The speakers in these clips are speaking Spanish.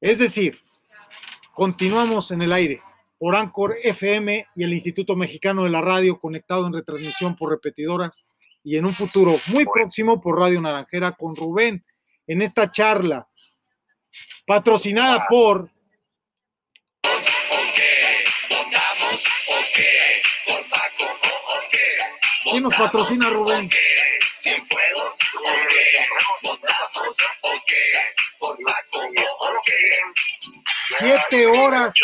Es decir, continuamos en el aire por Anchor FM y el Instituto Mexicano de la Radio conectado en retransmisión por repetidoras y en un futuro muy próximo por Radio Naranjera con Rubén en esta charla patrocinada por ¿Quién nos patrocina Rubén? Siete horas.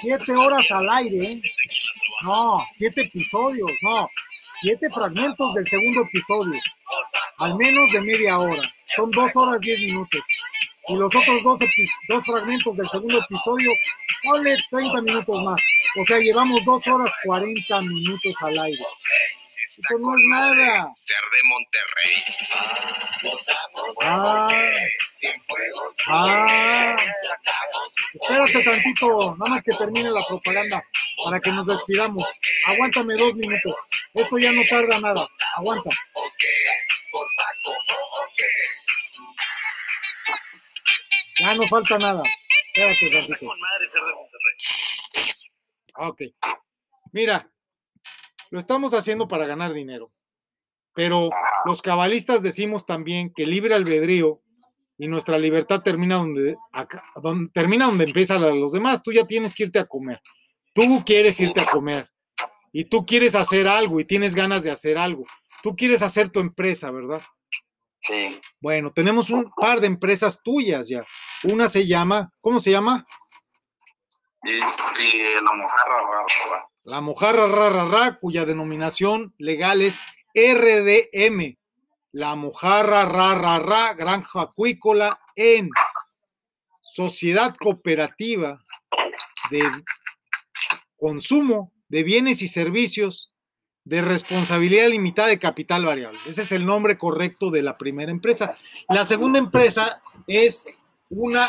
Siete horas al aire. ¿eh? No, siete episodios, no. Siete fragmentos del segundo episodio. Al menos de media hora. Son dos horas diez minutos. Y los otros dos, dos fragmentos del segundo episodio, ponle 30 minutos más. O sea, llevamos dos horas 40 minutos al aire. Eso no es nada. Ser de Monterrey. Ah, ah, espérate tantito, nada más que termine la propaganda para que nos despidamos. Aguántame dos minutos. Esto ya no tarda nada. Aguanta. Ya no falta nada. Espérate tantito. Ok. Mira, lo estamos haciendo para ganar dinero. Pero los cabalistas decimos también que libre albedrío y nuestra libertad termina donde, termina donde empieza los demás. Tú ya tienes que irte a comer. Tú quieres irte a comer. Y tú quieres hacer algo y tienes ganas de hacer algo. Tú quieres hacer tu empresa, ¿verdad? Sí. Bueno, tenemos un par de empresas tuyas ya. Una se llama, ¿cómo se llama? Este, la mojarra La mojarra rara, cuya denominación legal es RDM. La mojarra rara, granja acuícola en Sociedad Cooperativa de Consumo de Bienes y Servicios de responsabilidad limitada de capital variable. Ese es el nombre correcto de la primera empresa. La segunda empresa es una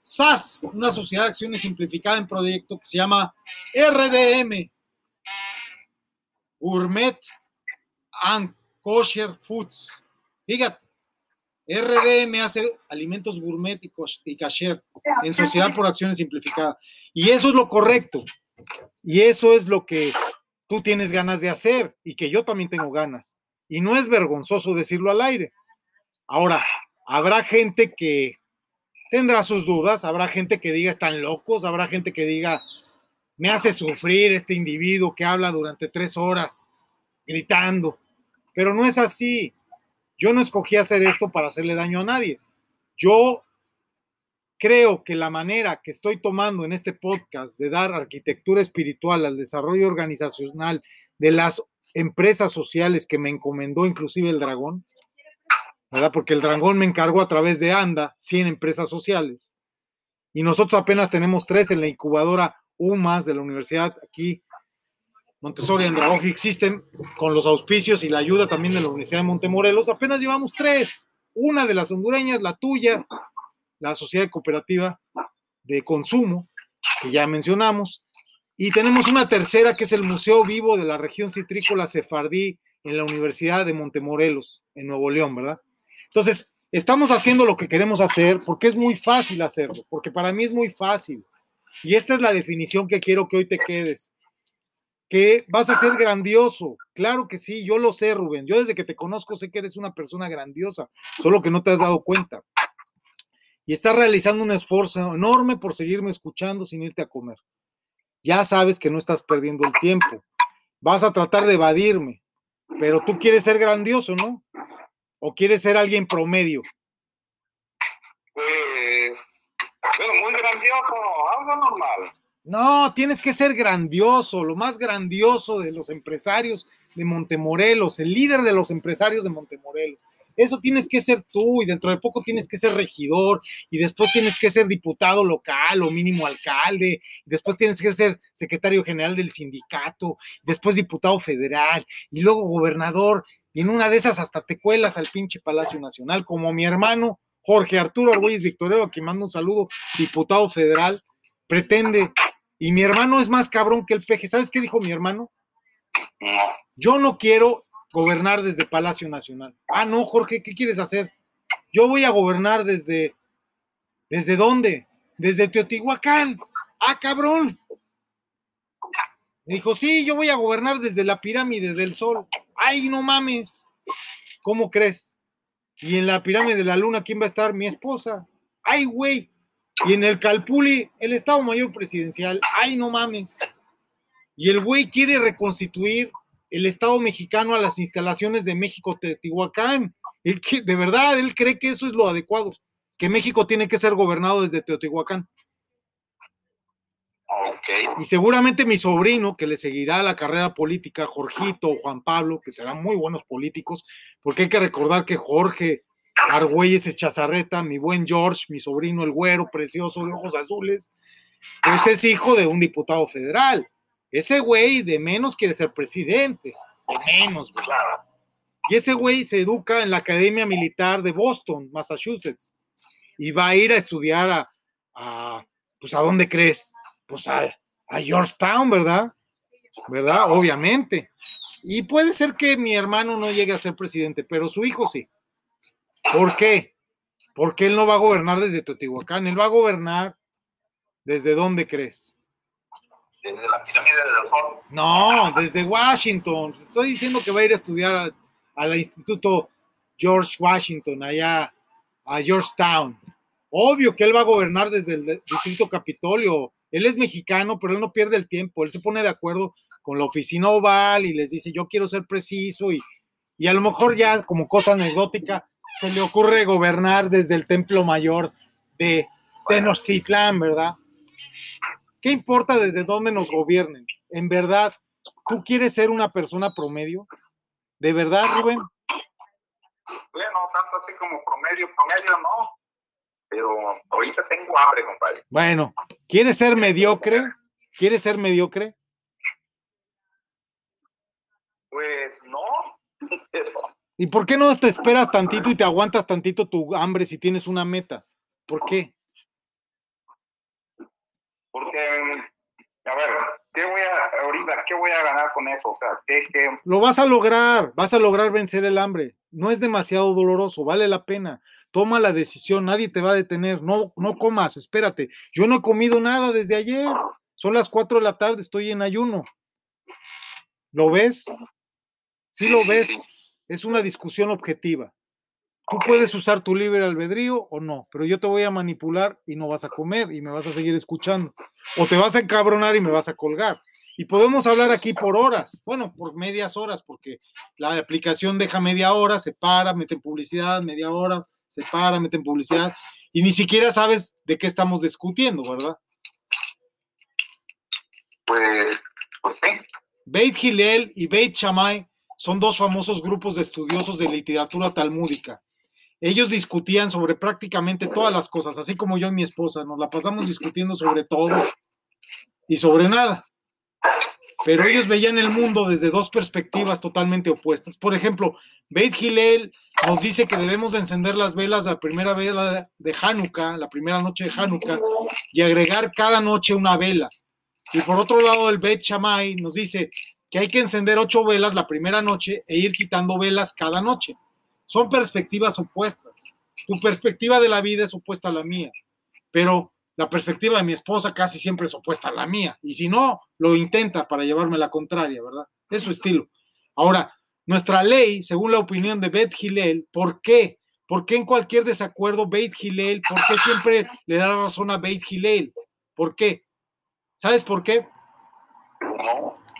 SAS, una sociedad de acciones simplificada en proyecto que se llama RDM, Gourmet and Kosher Foods. Fíjate, RDM hace alimentos gourmet y, y en sociedad por acciones simplificadas. Y eso es lo correcto. Y eso es lo que tú tienes ganas de hacer y que yo también tengo ganas. Y no es vergonzoso decirlo al aire. Ahora, habrá gente que tendrá sus dudas, habrá gente que diga están locos, habrá gente que diga me hace sufrir este individuo que habla durante tres horas gritando, pero no es así. Yo no escogí hacer esto para hacerle daño a nadie. Yo creo que la manera que estoy tomando en este podcast de dar arquitectura espiritual al desarrollo organizacional de las empresas sociales que me encomendó inclusive el dragón, ¿verdad? Porque el dragón me encargó a través de ANDA 100 empresas sociales. Y nosotros apenas tenemos tres en la incubadora UMAS de la universidad aquí, Montessori Andragogy existen con los auspicios y la ayuda también de la Universidad de Montemorelos. Apenas llevamos tres. Una de las hondureñas, la tuya, la Sociedad Cooperativa de Consumo, que ya mencionamos. Y tenemos una tercera que es el Museo Vivo de la región citrícola sefardí en la Universidad de Montemorelos, en Nuevo León, ¿verdad? Entonces, estamos haciendo lo que queremos hacer porque es muy fácil hacerlo, porque para mí es muy fácil. Y esta es la definición que quiero que hoy te quedes. Que vas a ser grandioso. Claro que sí, yo lo sé, Rubén. Yo desde que te conozco sé que eres una persona grandiosa, solo que no te has dado cuenta. Y estás realizando un esfuerzo enorme por seguirme escuchando sin irte a comer. Ya sabes que no estás perdiendo el tiempo. Vas a tratar de evadirme, pero tú quieres ser grandioso, ¿no? ¿O quieres ser alguien promedio? Bueno, muy grandioso, algo normal. No, tienes que ser grandioso, lo más grandioso de los empresarios de Montemorelos, el líder de los empresarios de Montemorelos. Eso tienes que ser tú y dentro de poco tienes que ser regidor y después tienes que ser diputado local o mínimo alcalde, después tienes que ser secretario general del sindicato, después diputado federal y luego gobernador y en una de esas hasta te cuelas al pinche Palacio Nacional, como mi hermano Jorge Arturo Argüelles Victorero, a quien mando un saludo, diputado federal, pretende, y mi hermano es más cabrón que el peje. ¿Sabes qué dijo mi hermano? Yo no quiero gobernar desde Palacio Nacional. Ah, no, Jorge, ¿qué quieres hacer? yo voy a gobernar desde, ¿desde dónde? Desde Teotihuacán. Ah, cabrón. Dijo, sí, yo voy a gobernar desde la pirámide del sol. Ay, no mames. ¿Cómo crees? Y en la pirámide de la luna, ¿quién va a estar? Mi esposa. Ay, güey. Y en el Calpuli, el Estado Mayor Presidencial. Ay, no mames. Y el güey quiere reconstituir el Estado mexicano a las instalaciones de México Teotihuacán. De verdad, él cree que eso es lo adecuado, que México tiene que ser gobernado desde Teotihuacán. Okay. Y seguramente mi sobrino, que le seguirá la carrera política, Jorgito o Juan Pablo, que serán muy buenos políticos, porque hay que recordar que Jorge Argüelles Chazarreta, mi buen George, mi sobrino el güero, precioso, de ojos azules, pues es hijo de un diputado federal. Ese güey de menos quiere ser presidente, de menos, güey. Y ese güey se educa en la Academia Militar de Boston, Massachusetts, y va a ir a estudiar a, a pues, ¿a dónde crees? Pues a, a Georgetown, ¿verdad? ¿Verdad? Obviamente. Y puede ser que mi hermano no llegue a ser presidente, pero su hijo sí. ¿Por qué? Porque él no va a gobernar desde Teotihuacán, él va a gobernar desde dónde crees. Desde la pirámide del sol. No, desde Washington. Estoy diciendo que va a ir a estudiar al Instituto George Washington, allá a Georgetown. Obvio que él va a gobernar desde el Distrito Capitolio. Él es mexicano, pero él no pierde el tiempo. Él se pone de acuerdo con la oficina oval y les dice, yo quiero ser preciso y, y a lo mejor ya como cosa anecdótica se le ocurre gobernar desde el Templo Mayor de Tenochtitlán, ¿verdad? ¿Qué importa desde dónde nos gobiernen? En verdad, ¿tú quieres ser una persona promedio? ¿De verdad, Rubén? Bueno, tanto así como promedio, promedio no. Pero ahorita tengo hambre, compadre. Bueno, ¿quieres ser mediocre? ¿Quieres ser mediocre? Pues no. ¿Y por qué no te esperas tantito y te aguantas tantito tu hambre si tienes una meta? ¿Por qué? Porque, a ver, ¿qué voy a, ahorita, qué voy a ganar con eso? O sea, ¿qué, qué? Lo vas a lograr, vas a lograr vencer el hambre. No es demasiado doloroso, vale la pena. Toma la decisión, nadie te va a detener. No, no comas, espérate. Yo no he comido nada desde ayer. Son las cuatro de la tarde, estoy en ayuno. ¿Lo ves? Sí, Sí, lo sí, ves. sí. Es una discusión objetiva. Tú puedes usar tu libre albedrío o no, pero yo te voy a manipular y no vas a comer y me vas a seguir escuchando. O te vas a encabronar y me vas a colgar. Y podemos hablar aquí por horas, bueno, por medias horas, porque la aplicación deja media hora, se para, mete publicidad, media hora, se para, mete publicidad, y ni siquiera sabes de qué estamos discutiendo, ¿verdad? Pues, pues sí. Beit Hillel y Beit Shammai son dos famosos grupos de estudiosos de literatura talmúdica. Ellos discutían sobre prácticamente todas las cosas, así como yo y mi esposa, nos la pasamos discutiendo sobre todo y sobre nada. Pero ellos veían el mundo desde dos perspectivas totalmente opuestas. Por ejemplo, Beit Hillel nos dice que debemos de encender las velas la primera vela de Hanukkah, la primera noche de Hanukkah, y agregar cada noche una vela. Y por otro lado, el Beit Shammai nos dice que hay que encender ocho velas la primera noche e ir quitando velas cada noche. Son perspectivas opuestas. Tu perspectiva de la vida es opuesta a la mía, pero la perspectiva de mi esposa casi siempre es opuesta a la mía. Y si no, lo intenta para llevarme la contraria, ¿verdad? Es su estilo. Ahora, nuestra ley, según la opinión de Beth Hillel, ¿por qué? ¿Por qué en cualquier desacuerdo Beit Hillel, por qué siempre le da razón a Beit Hillel? ¿Por qué? ¿Sabes por qué?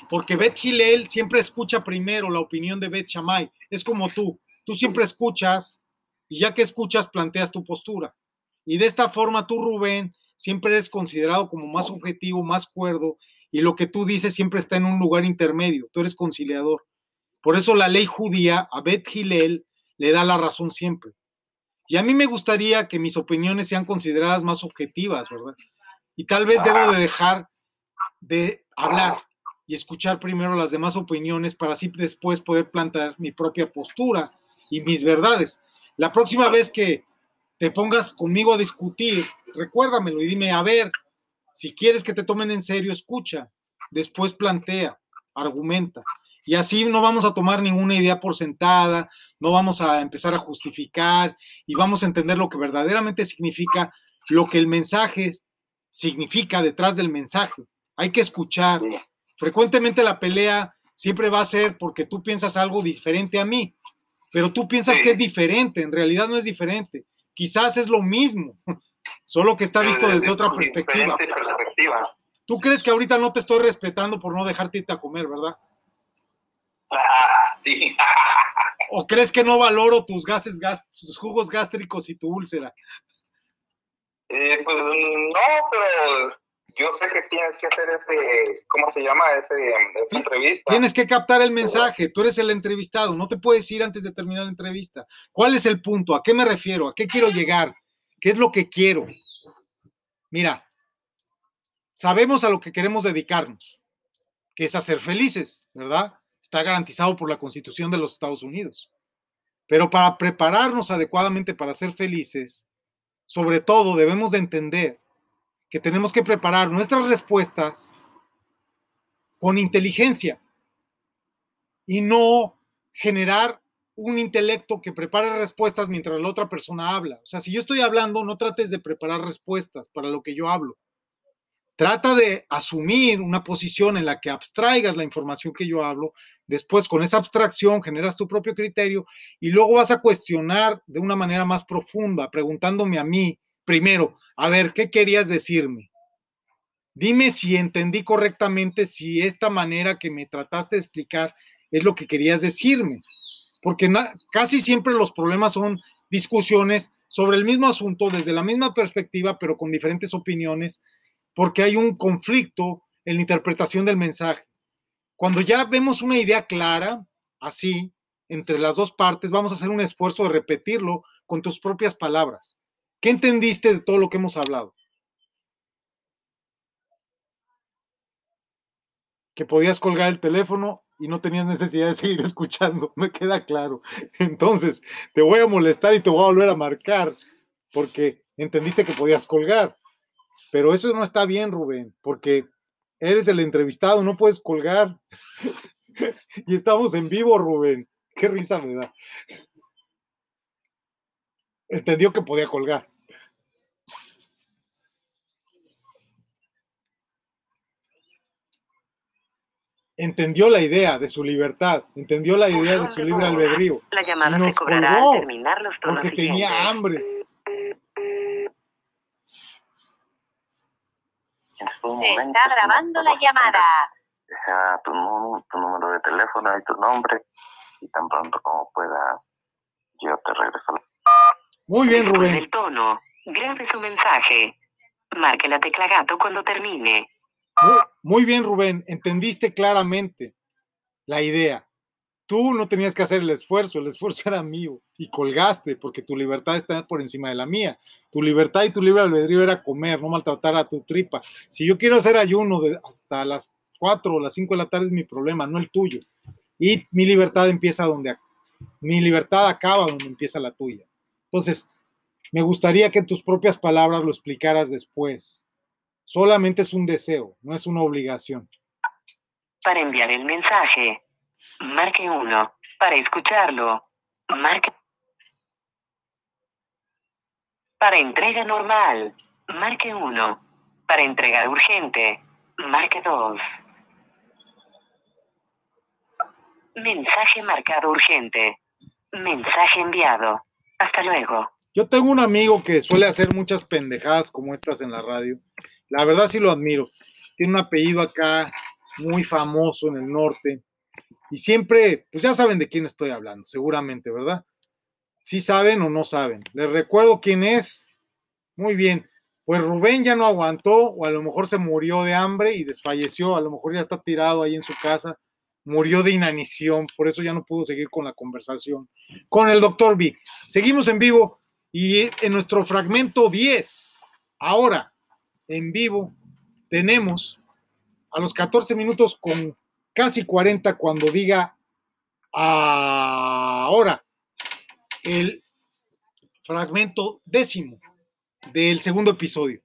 Porque Bet Hillel siempre escucha primero la opinión de Bet Shammai. Es como tú. Tú siempre escuchas y ya que escuchas, planteas tu postura. Y de esta forma tú, Rubén, siempre eres considerado como más objetivo, más cuerdo y lo que tú dices siempre está en un lugar intermedio. Tú eres conciliador. Por eso la ley judía a Bet Hillel le da la razón siempre. Y a mí me gustaría que mis opiniones sean consideradas más objetivas, ¿verdad? Y tal vez debo de dejar de hablar y escuchar primero las demás opiniones para así después poder plantear mi propia postura y mis verdades. La próxima vez que te pongas conmigo a discutir, recuérdamelo y dime, a ver, si quieres que te tomen en serio, escucha, después plantea, argumenta. Y así no vamos a tomar ninguna idea por sentada, no vamos a empezar a justificar y vamos a entender lo que verdaderamente significa, lo que el mensaje significa detrás del mensaje. Hay que escuchar. Frecuentemente la pelea siempre va a ser porque tú piensas algo diferente a mí, pero tú piensas que es diferente, en realidad no es diferente. Quizás es lo mismo, solo que está visto desde otra perspectiva. Tú crees que ahorita no te estoy respetando por no dejarte irte a comer, ¿verdad? Ah, sí. ¿O crees que no valoro tus gases, tus jugos gástricos y tu úlcera? Eh, pues no, pero yo sé que tienes que hacer ese, ¿cómo se llama? Ese, esa entrevista. Tienes que captar el mensaje, tú eres el entrevistado, no te puedes ir antes de terminar la entrevista. ¿Cuál es el punto? ¿A qué me refiero? ¿A qué quiero llegar? ¿Qué es lo que quiero? Mira, sabemos a lo que queremos dedicarnos, que es a ser felices, ¿verdad? Está garantizado por la Constitución de los Estados Unidos. Pero para prepararnos adecuadamente para ser felices, sobre todo debemos de entender que tenemos que preparar nuestras respuestas con inteligencia y no generar un intelecto que prepare respuestas mientras la otra persona habla. O sea, si yo estoy hablando, no trates de preparar respuestas para lo que yo hablo. Trata de asumir una posición en la que abstraigas la información que yo hablo. Después, con esa abstracción, generas tu propio criterio y luego vas a cuestionar de una manera más profunda, preguntándome a mí, primero, a ver, ¿qué querías decirme? Dime si entendí correctamente, si esta manera que me trataste de explicar es lo que querías decirme. Porque casi siempre los problemas son discusiones sobre el mismo asunto desde la misma perspectiva, pero con diferentes opiniones, porque hay un conflicto en la interpretación del mensaje. Cuando ya vemos una idea clara, así, entre las dos partes, vamos a hacer un esfuerzo de repetirlo con tus propias palabras. ¿Qué entendiste de todo lo que hemos hablado? Que podías colgar el teléfono y no tenías necesidad de seguir escuchando, me queda claro. Entonces, te voy a molestar y te voy a volver a marcar porque entendiste que podías colgar. Pero eso no está bien, Rubén, porque eres el entrevistado, no puedes colgar. y estamos en vivo, Rubén. Qué risa me da entendió que podía colgar. Entendió la idea de su libertad, entendió la idea de su libre albedrío. La llamada se cobrará al terminar los Porque tenía hambre. Se está grabando la llamada. Deja tu, tu número de teléfono y tu nombre y tan pronto como pueda yo te regreso muy bien, Rubén. El tono. Grabe su mensaje. Marque la tecla gato cuando termine. Muy, bien, Rubén. Entendiste claramente la idea. Tú no tenías que hacer el esfuerzo, el esfuerzo era mío y colgaste porque tu libertad está por encima de la mía. Tu libertad y tu libre albedrío era comer, no maltratar a tu tripa. Si yo quiero hacer ayuno de hasta las 4 o las 5 de la tarde es mi problema, no el tuyo. Y mi libertad empieza donde mi libertad acaba donde empieza la tuya. Entonces, me gustaría que en tus propias palabras lo explicaras después. Solamente es un deseo, no es una obligación. Para enviar el mensaje, marque uno. Para escucharlo, marque. Para entrega normal, marque uno. Para entrega urgente, marque dos. Mensaje marcado urgente. Mensaje enviado. Hasta luego. Yo tengo un amigo que suele hacer muchas pendejadas como estas en la radio. La verdad sí lo admiro. Tiene un apellido acá muy famoso en el norte. Y siempre, pues ya saben de quién estoy hablando, seguramente, ¿verdad? Sí saben o no saben. Les recuerdo quién es. Muy bien. Pues Rubén ya no aguantó, o a lo mejor se murió de hambre y desfalleció, a lo mejor ya está tirado ahí en su casa murió de inanición, por eso ya no pudo seguir con la conversación con el doctor B. Seguimos en vivo y en nuestro fragmento 10, ahora en vivo, tenemos a los 14 minutos con casi 40 cuando diga ahora el fragmento décimo del segundo episodio.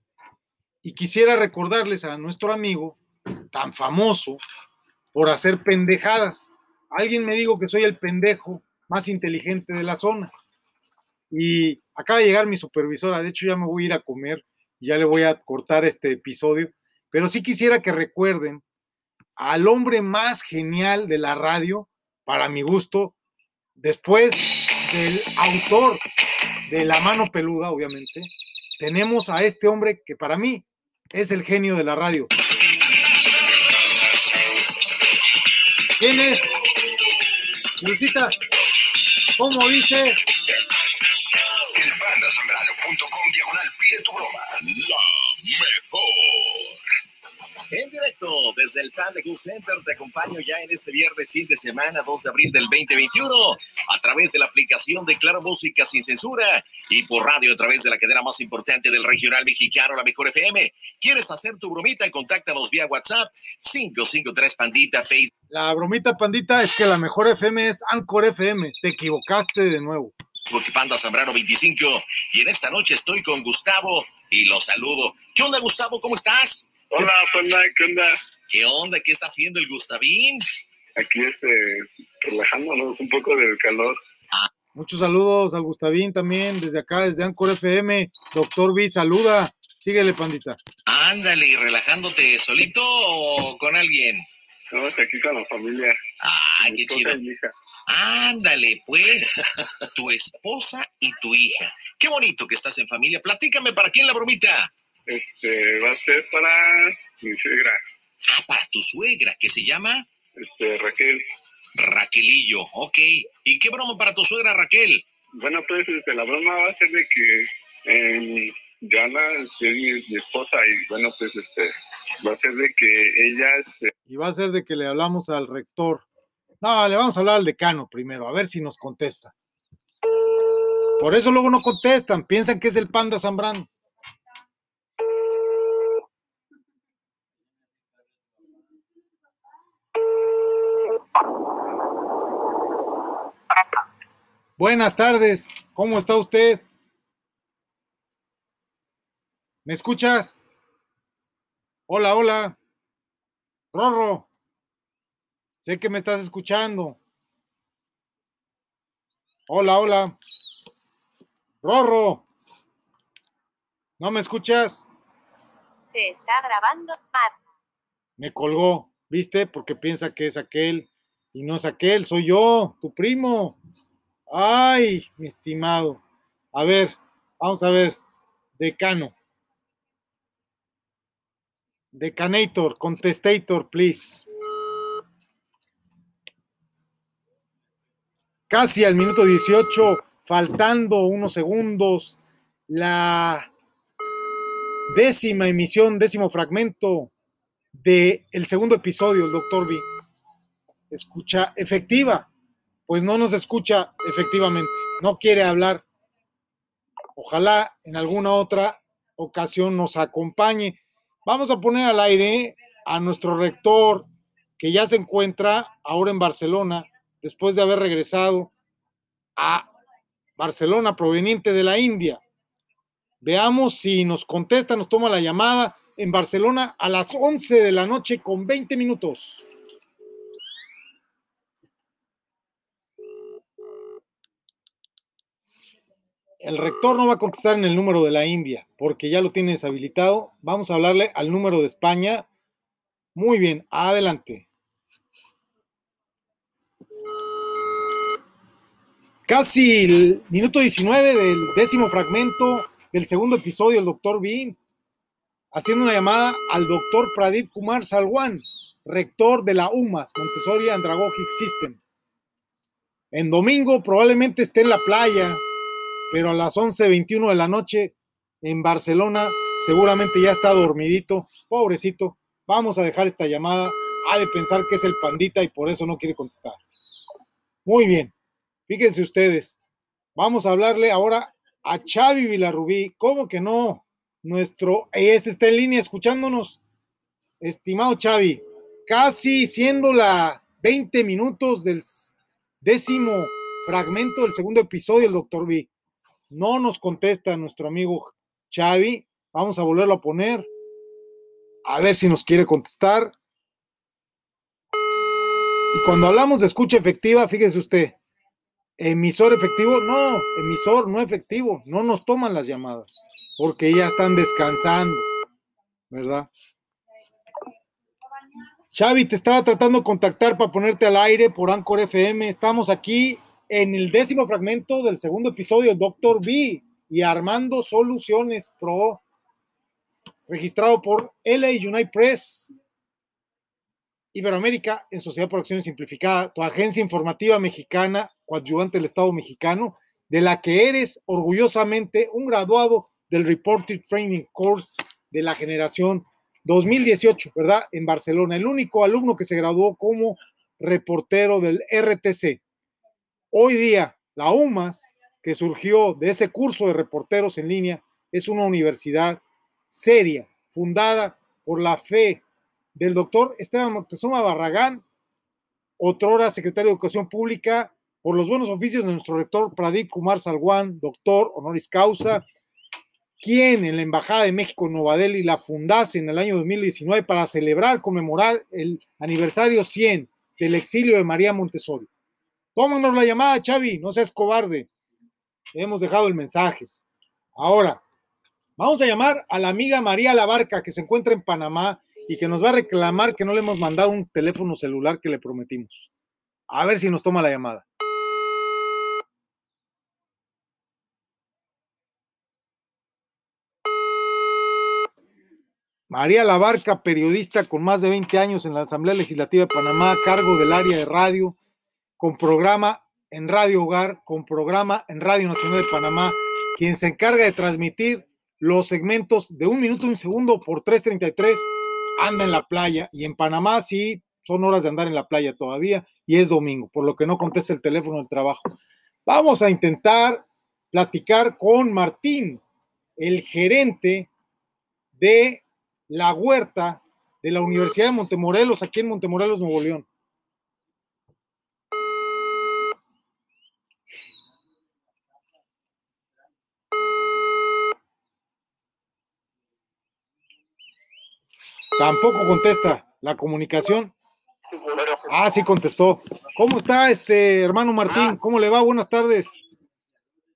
Y quisiera recordarles a nuestro amigo tan famoso por hacer pendejadas. alguien me dijo que soy el pendejo más inteligente de la zona. Y acaba de llegar mi supervisora, de hecho ya me voy a ir a comer y ya le voy a cortar este episodio, pero sí quisiera que recuerden al hombre más genial de la radio, para mi gusto, después del autor de La mano peluda, obviamente, tenemos a este hombre que para mí es el genio de la radio. ¿Quién es? Luisita, ¿cómo dice? Elbandasambrano.com diagonal pide tu broma. La mejor. En directo desde el Panda Center te acompaño ya en este viernes fin de semana 2 de abril del 2021 a través de la aplicación de Claro Música sin censura y por radio a través de la cadena más importante del regional mexicano, la Mejor FM. ¿Quieres hacer tu bromita? Contáctanos vía WhatsApp 553 Pandita Facebook. La bromita pandita es que la mejor FM es Anchor FM. Te equivocaste de nuevo. Panda Zambrano 25 y en esta noche estoy con Gustavo y lo saludo. ¿Qué onda Gustavo? ¿Cómo estás? Hola, Panda, ¿qué onda? ¿Qué onda? ¿Qué está haciendo el Gustavín? Aquí, este, relajándonos un poco del calor. Muchos saludos al Gustavín también, desde acá, desde Anchor FM. Doctor B, saluda. Síguele, pandita. Ándale, ¿y relajándote solito o con alguien? Estamos aquí con la familia. Mi qué chido. Ándale, pues, tu esposa y tu hija. Qué bonito que estás en familia. Platícame, ¿para quién la bromita? Este, va a ser para mi suegra, Ah, para tu suegra, que se llama este, Raquel. Raquelillo. Ok. ¿Y qué broma para tu suegra Raquel? Bueno, pues, este, la broma va a ser de que eh, Joana este, es mi esposa y, bueno, pues, este, va a ser de que ella, este, Y va a ser de que le hablamos al rector. No, le vamos a hablar al decano primero, a ver si nos contesta. Por eso luego no contestan, piensan que es el panda Zambrano. Buenas tardes, ¿cómo está usted? ¿Me escuchas? Hola, hola. Rorro. Sé que me estás escuchando. Hola, hola. Rorro. ¿No me escuchas? Se está grabando. Me colgó, ¿viste? Porque piensa que es aquel y no es aquel, soy yo, tu primo. Ay, mi estimado. A ver, vamos a ver. Decano. Decanator, contestator, please. Casi al minuto 18, faltando unos segundos, la décima emisión, décimo fragmento del el segundo episodio, el Doctor B. Escucha efectiva, pues no nos escucha efectivamente, no quiere hablar. Ojalá en alguna otra ocasión nos acompañe. Vamos a poner al aire a nuestro rector que ya se encuentra ahora en Barcelona, después de haber regresado a Barcelona proveniente de la India. Veamos si nos contesta, nos toma la llamada en Barcelona a las 11 de la noche con 20 minutos. El rector no va a contestar en el número de la India porque ya lo tiene deshabilitado. Vamos a hablarle al número de España. Muy bien, adelante. Casi el minuto 19 del décimo fragmento del segundo episodio, el doctor Bean, haciendo una llamada al doctor Pradip Kumar Salwan, rector de la UMAS, Montessori Andragogic System. En domingo probablemente esté en la playa, pero a las 11.21 de la noche en Barcelona seguramente ya está dormidito, pobrecito. Vamos a dejar esta llamada. Ha de pensar que es el pandita y por eso no quiere contestar. Muy bien. Fíjense ustedes. Vamos a hablarle ahora a Xavi Villarrubí. ¿Cómo que no? Nuestro ese está en línea escuchándonos. Estimado Xavi, casi siendo la 20 minutos del décimo fragmento del segundo episodio del Doctor B. No nos contesta nuestro amigo Xavi. Vamos a volverlo a poner. A ver si nos quiere contestar. Y cuando hablamos de escucha efectiva, fíjese usted, emisor efectivo, no, emisor no efectivo, no nos toman las llamadas, porque ya están descansando, ¿verdad? Xavi, te estaba tratando de contactar para ponerte al aire por Anchor FM. Estamos aquí en el décimo fragmento del segundo episodio, Doctor B y Armando Soluciones Pro, registrado por LA United Press, Iberoamérica en Sociedad por Acciones Simplificada, tu agencia informativa mexicana, coadyuvante del Estado mexicano, de la que eres orgullosamente un graduado del Reported Training Course de la generación 2018, ¿verdad? En Barcelona, el único alumno que se graduó como reportero del RTC. Hoy día, la UMAS, que surgió de ese curso de reporteros en línea, es una universidad seria, fundada por la fe del doctor Esteban Moctezuma Barragán, otrora secretario de Educación Pública, por los buenos oficios de nuestro rector Pradip Kumar Salwan, doctor honoris causa, quien en la Embajada de México en Nueva Delhi la fundase en el año 2019 para celebrar, conmemorar el aniversario 100 del exilio de María Montessori. Tómanos la llamada, Xavi, no seas cobarde. Hemos dejado el mensaje. Ahora, vamos a llamar a la amiga María Labarca, que se encuentra en Panamá y que nos va a reclamar que no le hemos mandado un teléfono celular que le prometimos. A ver si nos toma la llamada. María Labarca, periodista con más de 20 años en la Asamblea Legislativa de Panamá, cargo del área de radio, con programa en Radio Hogar, con programa en Radio Nacional de Panamá, quien se encarga de transmitir los segmentos de un minuto y un segundo por 333, anda en la playa. Y en Panamá sí son horas de andar en la playa todavía y es domingo, por lo que no contesta el teléfono del trabajo. Vamos a intentar platicar con Martín, el gerente de la huerta de la Universidad de Montemorelos, aquí en Montemorelos, Nuevo León. Tampoco contesta la comunicación. Ah, sí contestó. ¿Cómo está este hermano Martín? ¿Cómo le va? Buenas tardes.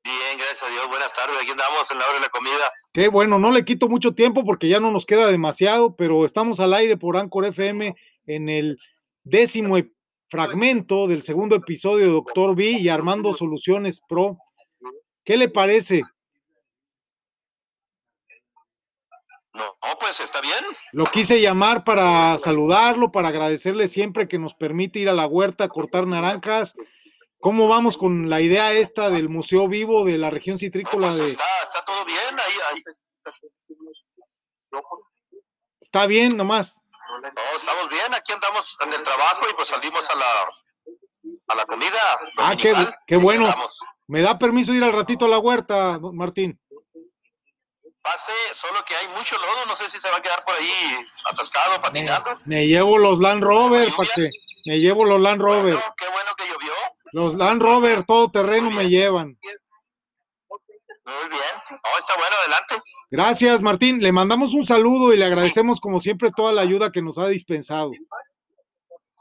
Bien, gracias a Dios. Buenas tardes. Aquí andamos en la hora de la comida. Qué bueno, no le quito mucho tiempo porque ya no nos queda demasiado, pero estamos al aire por Anchor FM en el décimo fragmento del segundo episodio de Doctor B y Armando Soluciones Pro. ¿Qué le parece? No, pues está bien. Lo quise llamar para saludarlo, para agradecerle siempre que nos permite ir a la huerta a cortar naranjas. ¿Cómo vamos con la idea esta del Museo Vivo de la región No, citrícola pues de... está, está todo bien. Ahí, ahí. Está bien, nomás. No, estamos bien. Aquí andamos en el trabajo y pues salimos a la, a la comida. Ah, qué, dominical. qué bueno. ¿Me da permiso ir al ratito a la huerta, Martín? Pase, solo que hay mucho lodo. No sé si se va a quedar por ahí atascado, patinando. Me llevo los Land Rover, para que me llevo los Land Rover. Bueno, qué bueno que llovió. Los Land Rover todo terreno me llevan. Muy bien. No, está bueno, adelante. Gracias, Martín. Le mandamos un saludo y le agradecemos como siempre toda la ayuda que nos ha dispensado.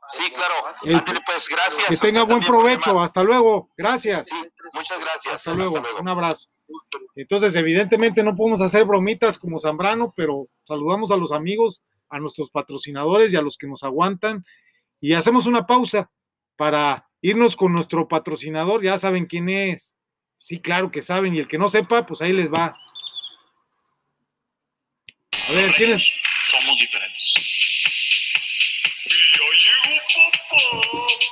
Sí, claro. El- Ándale, pues gracias. Que tenga buen provecho. Hasta luego. Gracias. Sí, muchas gracias. Hasta luego. Un abrazo. Entonces, evidentemente no podemos hacer bromitas como Zambrano, pero saludamos a los amigos, a nuestros patrocinadores y a los que nos aguantan. Y hacemos una pausa para irnos con nuestro patrocinador. Ya saben quién es. Sí, claro que saben. Y el que no sepa, pues ahí les va. A ver, ¿quién es? Somos diferentes. Y ya llegó papá